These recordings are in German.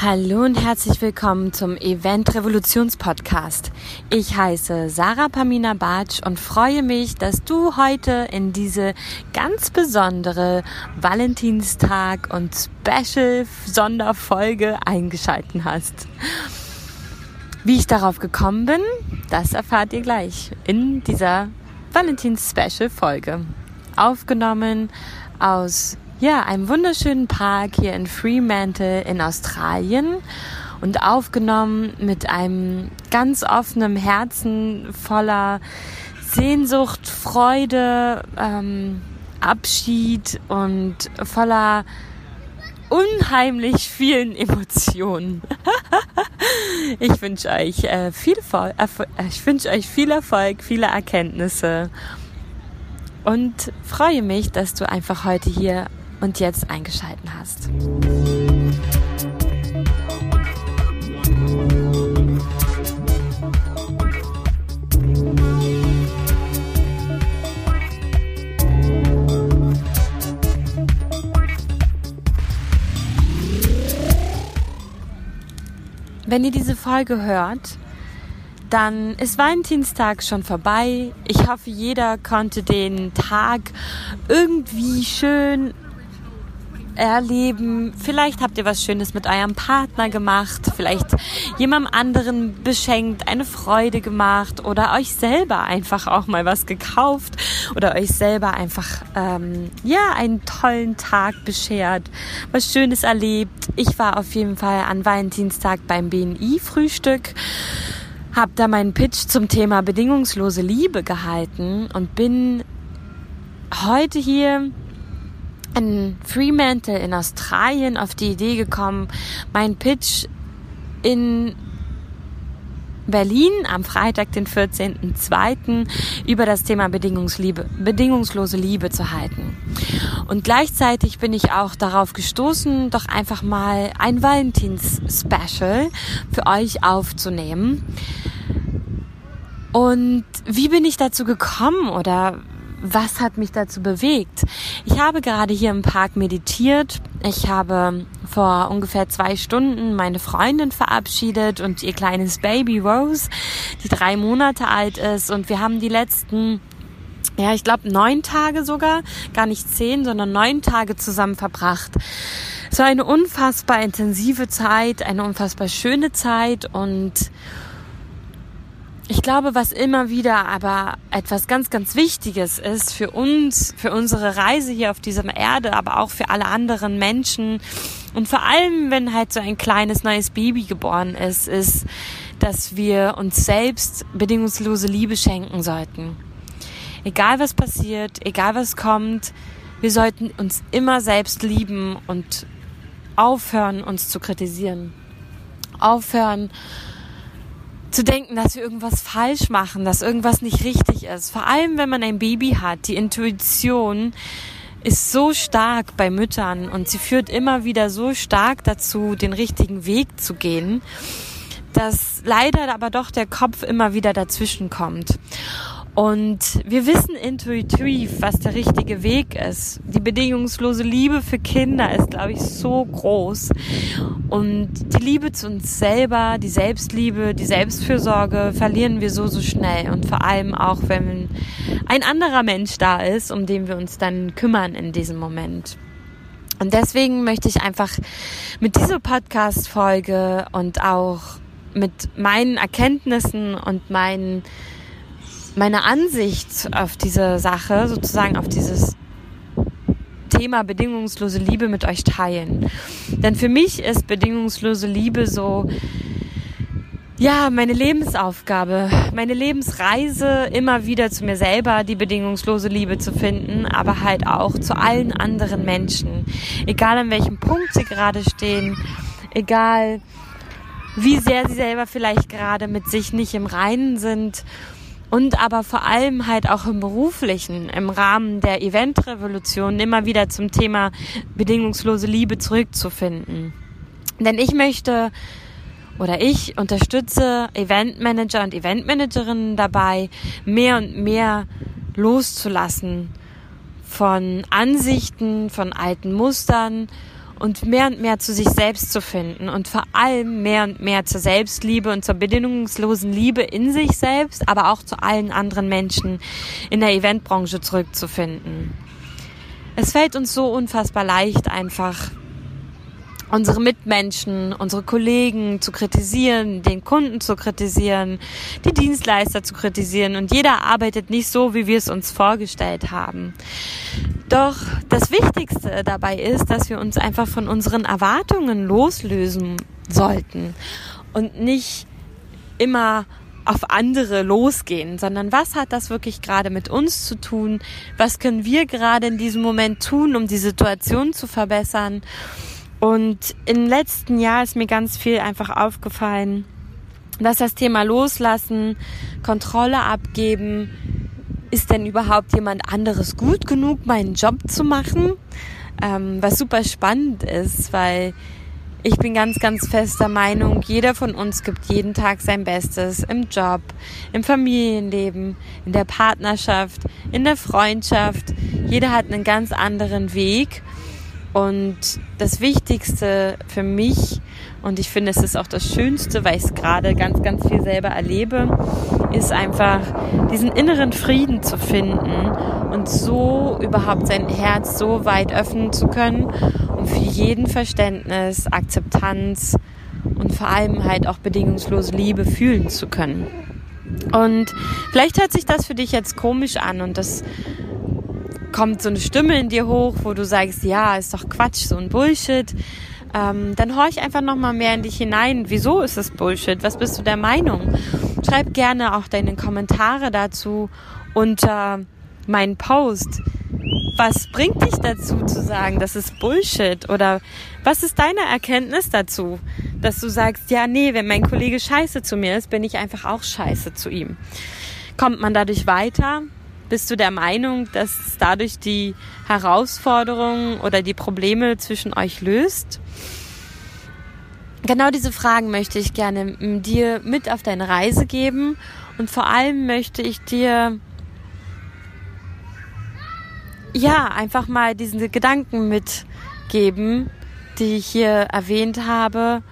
Hallo und herzlich willkommen zum Event Revolutions Podcast. Ich heiße Sarah Pamina Bartsch und freue mich, dass du heute in diese ganz besondere Valentinstag und Special Sonderfolge eingeschalten hast. Wie ich darauf gekommen bin, das erfahrt ihr gleich in dieser Valentins Special Folge. Aufgenommen aus ja, einem wunderschönen Park hier in Fremantle in Australien und aufgenommen mit einem ganz offenen Herzen voller Sehnsucht, Freude, ähm, Abschied und voller unheimlich vielen Emotionen. ich wünsche euch äh, viel wünsche euch viel Erfolg, viele Erkenntnisse und freue mich, dass du einfach heute hier und jetzt eingeschalten hast. Wenn ihr diese Folge hört, dann ist Valentinstag schon vorbei. Ich hoffe, jeder konnte den Tag irgendwie schön erleben. Vielleicht habt ihr was Schönes mit eurem Partner gemacht, vielleicht jemandem anderen beschenkt, eine Freude gemacht oder euch selber einfach auch mal was gekauft oder euch selber einfach ähm, ja einen tollen Tag beschert, was Schönes erlebt. Ich war auf jeden Fall an Valentinstag beim BNI Frühstück habe da meinen Pitch zum Thema bedingungslose Liebe gehalten und bin heute hier in Fremantle in Australien auf die Idee gekommen, meinen Pitch in Berlin am Freitag, den 14.02. über das Thema Bedingungsliebe, bedingungslose Liebe zu halten. Und gleichzeitig bin ich auch darauf gestoßen, doch einfach mal ein Valentins-Special für euch aufzunehmen. Und wie bin ich dazu gekommen oder was hat mich dazu bewegt? Ich habe gerade hier im Park meditiert. Ich habe vor ungefähr zwei Stunden meine Freundin verabschiedet und ihr kleines Baby Rose, die drei Monate alt ist. Und wir haben die letzten ja, ich glaube neun Tage sogar, gar nicht zehn, sondern neun Tage zusammen verbracht. War eine unfassbar intensive Zeit, eine unfassbar schöne Zeit und ich glaube, was immer wieder aber etwas ganz, ganz Wichtiges ist für uns, für unsere Reise hier auf dieser Erde, aber auch für alle anderen Menschen und vor allem, wenn halt so ein kleines neues Baby geboren ist, ist, dass wir uns selbst bedingungslose Liebe schenken sollten. Egal was passiert, egal was kommt, wir sollten uns immer selbst lieben und aufhören, uns zu kritisieren. Aufhören, zu denken, dass wir irgendwas falsch machen, dass irgendwas nicht richtig ist. Vor allem, wenn man ein Baby hat. Die Intuition ist so stark bei Müttern und sie führt immer wieder so stark dazu, den richtigen Weg zu gehen, dass leider aber doch der Kopf immer wieder dazwischen kommt. Und wir wissen intuitiv, was der richtige Weg ist. Die bedingungslose Liebe für Kinder ist, glaube ich, so groß. Und die Liebe zu uns selber, die Selbstliebe, die Selbstfürsorge verlieren wir so, so schnell. Und vor allem auch, wenn ein anderer Mensch da ist, um den wir uns dann kümmern in diesem Moment. Und deswegen möchte ich einfach mit dieser Podcast-Folge und auch mit meinen Erkenntnissen und meinen meine Ansicht auf diese Sache, sozusagen auf dieses Thema bedingungslose Liebe mit euch teilen. Denn für mich ist bedingungslose Liebe so, ja, meine Lebensaufgabe, meine Lebensreise, immer wieder zu mir selber die bedingungslose Liebe zu finden, aber halt auch zu allen anderen Menschen. Egal an welchem Punkt sie gerade stehen, egal wie sehr sie selber vielleicht gerade mit sich nicht im Reinen sind und aber vor allem halt auch im beruflichen, im Rahmen der Eventrevolution immer wieder zum Thema bedingungslose Liebe zurückzufinden. Denn ich möchte oder ich unterstütze Eventmanager und Eventmanagerinnen dabei, mehr und mehr loszulassen von Ansichten, von alten Mustern und mehr und mehr zu sich selbst zu finden und vor allem mehr und mehr zur Selbstliebe und zur bedingungslosen Liebe in sich selbst, aber auch zu allen anderen Menschen in der Eventbranche zurückzufinden. Es fällt uns so unfassbar leicht, einfach unsere Mitmenschen, unsere Kollegen zu kritisieren, den Kunden zu kritisieren, die Dienstleister zu kritisieren und jeder arbeitet nicht so, wie wir es uns vorgestellt haben. Doch das Wichtigste dabei ist, dass wir uns einfach von unseren Erwartungen loslösen sollten und nicht immer auf andere losgehen, sondern was hat das wirklich gerade mit uns zu tun? Was können wir gerade in diesem Moment tun, um die Situation zu verbessern? Und im letzten Jahr ist mir ganz viel einfach aufgefallen, dass das Thema Loslassen, Kontrolle abgeben, ist denn überhaupt jemand anderes gut genug, meinen Job zu machen? Ähm, was super spannend ist, weil ich bin ganz, ganz fester Meinung, jeder von uns gibt jeden Tag sein Bestes im Job, im Familienleben, in der Partnerschaft, in der Freundschaft. Jeder hat einen ganz anderen Weg und das Wichtigste für mich, und ich finde, es ist auch das Schönste, weil ich es gerade ganz, ganz viel selber erlebe, ist einfach diesen inneren Frieden zu finden und so überhaupt sein Herz so weit öffnen zu können, um für jeden Verständnis, Akzeptanz und vor allem halt auch bedingungslose Liebe fühlen zu können. Und vielleicht hört sich das für dich jetzt komisch an und das kommt so eine Stimme in dir hoch, wo du sagst, ja, ist doch Quatsch, so ein Bullshit. Ähm, dann horch einfach nochmal mehr in dich hinein. Wieso ist das Bullshit? Was bist du der Meinung? Schreib gerne auch deine Kommentare dazu unter meinen Post. Was bringt dich dazu zu sagen, das ist Bullshit? Oder was ist deine Erkenntnis dazu, dass du sagst, ja, nee, wenn mein Kollege scheiße zu mir ist, bin ich einfach auch scheiße zu ihm. Kommt man dadurch weiter? Bist du der Meinung, dass dadurch die Herausforderungen oder die Probleme zwischen euch löst? Genau diese Fragen möchte ich gerne dir mit auf deine Reise geben. Und vor allem möchte ich dir ja einfach mal diese Gedanken mitgeben, die ich hier erwähnt habe.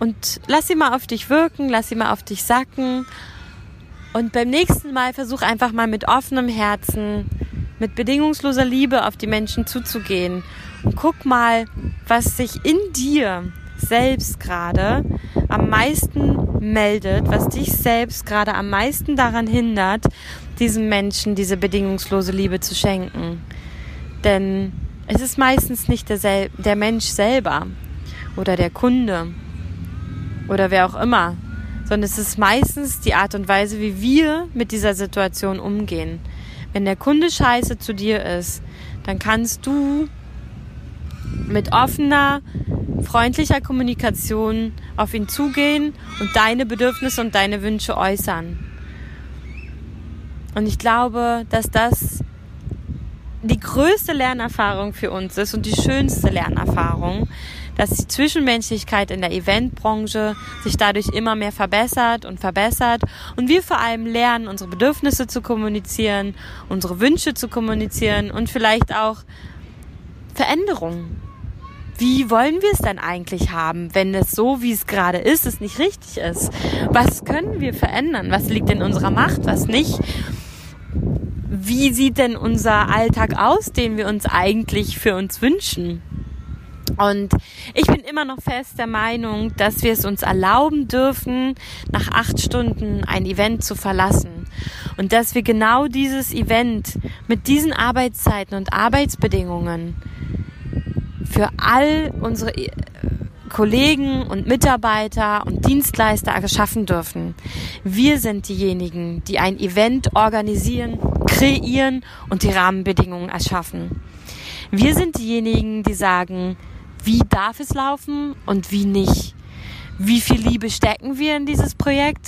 Und lass sie mal auf dich wirken, lass sie mal auf dich sacken und beim nächsten Mal versuch einfach mal mit offenem Herzen, mit bedingungsloser Liebe auf die Menschen zuzugehen. Und guck mal, was sich in dir selbst gerade am meisten meldet, was dich selbst gerade am meisten daran hindert, diesem Menschen diese bedingungslose Liebe zu schenken. Denn es ist meistens nicht der, der Mensch selber oder der Kunde oder wer auch immer, sondern es ist meistens die Art und Weise, wie wir mit dieser Situation umgehen. Wenn der Kunde scheiße zu dir ist, dann kannst du mit offener, freundlicher Kommunikation auf ihn zugehen und deine Bedürfnisse und deine Wünsche äußern. Und ich glaube, dass das die größte Lernerfahrung für uns ist und die schönste Lernerfahrung, dass die Zwischenmenschlichkeit in der Eventbranche sich dadurch immer mehr verbessert und verbessert und wir vor allem lernen, unsere Bedürfnisse zu kommunizieren, unsere Wünsche zu kommunizieren und vielleicht auch Veränderungen. Wie wollen wir es denn eigentlich haben, wenn es so, wie es gerade ist, es nicht richtig ist? Was können wir verändern? Was liegt in unserer Macht, was nicht? Wie sieht denn unser Alltag aus, den wir uns eigentlich für uns wünschen? Und ich bin immer noch fest der Meinung, dass wir es uns erlauben dürfen, nach acht Stunden ein Event zu verlassen. Und dass wir genau dieses Event mit diesen Arbeitszeiten und Arbeitsbedingungen für all unsere äh, Kollegen und Mitarbeiter und Dienstleister geschaffen dürfen. Wir sind diejenigen, die ein Event organisieren, kreieren und die Rahmenbedingungen erschaffen. Wir sind diejenigen, die sagen, wie darf es laufen und wie nicht. Wie viel Liebe stecken wir in dieses Projekt?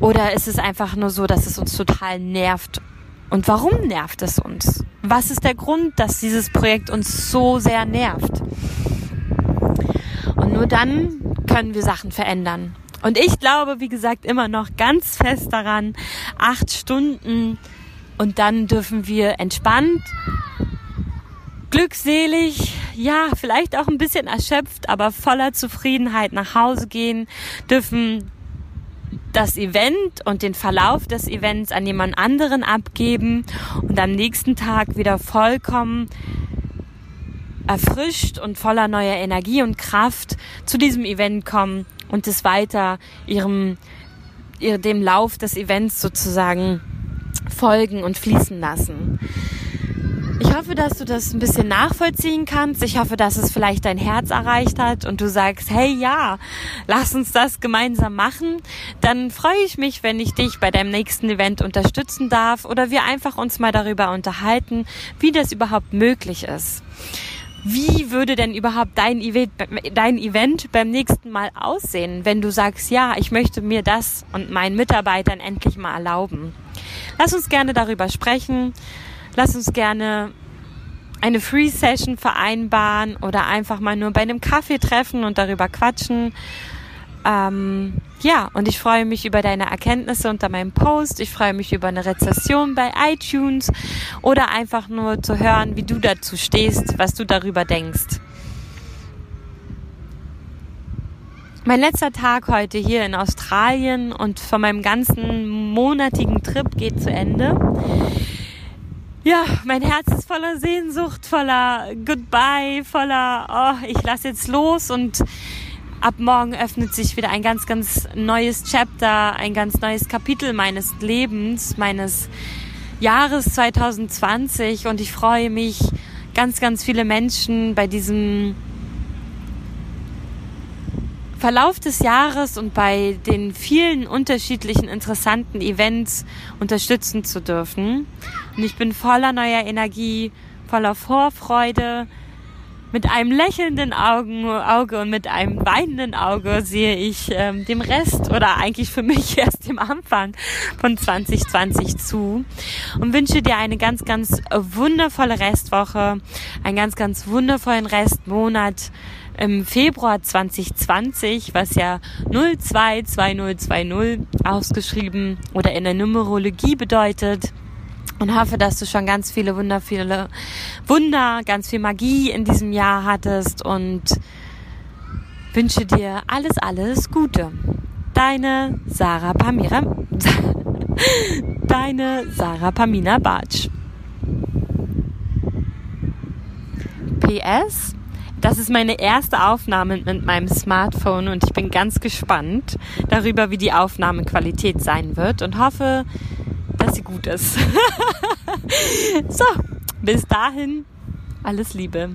Oder ist es einfach nur so, dass es uns total nervt? Und warum nervt es uns? Was ist der Grund, dass dieses Projekt uns so sehr nervt? Und nur dann können wir Sachen verändern. Und ich glaube, wie gesagt, immer noch ganz fest daran, acht Stunden und dann dürfen wir entspannt glückselig, ja, vielleicht auch ein bisschen erschöpft, aber voller Zufriedenheit nach Hause gehen, dürfen das Event und den Verlauf des Events an jemand anderen abgeben und am nächsten Tag wieder vollkommen erfrischt und voller neuer Energie und Kraft zu diesem Event kommen und es weiter ihrem, dem Lauf des Events sozusagen folgen und fließen lassen. Ich hoffe, dass du das ein bisschen nachvollziehen kannst. Ich hoffe, dass es vielleicht dein Herz erreicht hat und du sagst, hey ja, lass uns das gemeinsam machen. Dann freue ich mich, wenn ich dich bei deinem nächsten Event unterstützen darf oder wir einfach uns mal darüber unterhalten, wie das überhaupt möglich ist. Wie würde denn überhaupt dein Event, dein Event beim nächsten Mal aussehen, wenn du sagst, ja, ich möchte mir das und meinen Mitarbeitern endlich mal erlauben? Lass uns gerne darüber sprechen. Lass uns gerne eine Free Session vereinbaren oder einfach mal nur bei einem Kaffee treffen und darüber quatschen. Ähm, ja, und ich freue mich über deine Erkenntnisse unter meinem Post. Ich freue mich über eine Rezession bei iTunes oder einfach nur zu hören, wie du dazu stehst, was du darüber denkst. Mein letzter Tag heute hier in Australien und von meinem ganzen monatigen Trip geht zu Ende ja, mein Herz ist voller Sehnsucht, voller Goodbye, voller, oh, ich lass jetzt los und ab morgen öffnet sich wieder ein ganz, ganz neues Chapter, ein ganz neues Kapitel meines Lebens, meines Jahres 2020 und ich freue mich, ganz, ganz viele Menschen bei diesem Verlauf des Jahres und bei den vielen unterschiedlichen interessanten Events unterstützen zu dürfen. Und ich bin voller neuer Energie, voller Vorfreude. Mit einem lächelnden Augen, Auge und mit einem weinenden Auge sehe ich ähm, dem Rest oder eigentlich für mich erst dem Anfang von 2020 zu und wünsche dir eine ganz, ganz wundervolle Restwoche, einen ganz, ganz wundervollen Restmonat im Februar 2020, was ja 022020 ausgeschrieben oder in der Numerologie bedeutet. Und hoffe, dass du schon ganz viele wundervolle Wunder, ganz viel Magie in diesem Jahr hattest und wünsche dir alles, alles Gute. Deine Sarah Pamira, deine Sarah Pamina Bartsch. PS das ist meine erste Aufnahme mit meinem Smartphone und ich bin ganz gespannt darüber, wie die Aufnahmequalität sein wird und hoffe, dass sie gut ist. so, bis dahin, alles Liebe.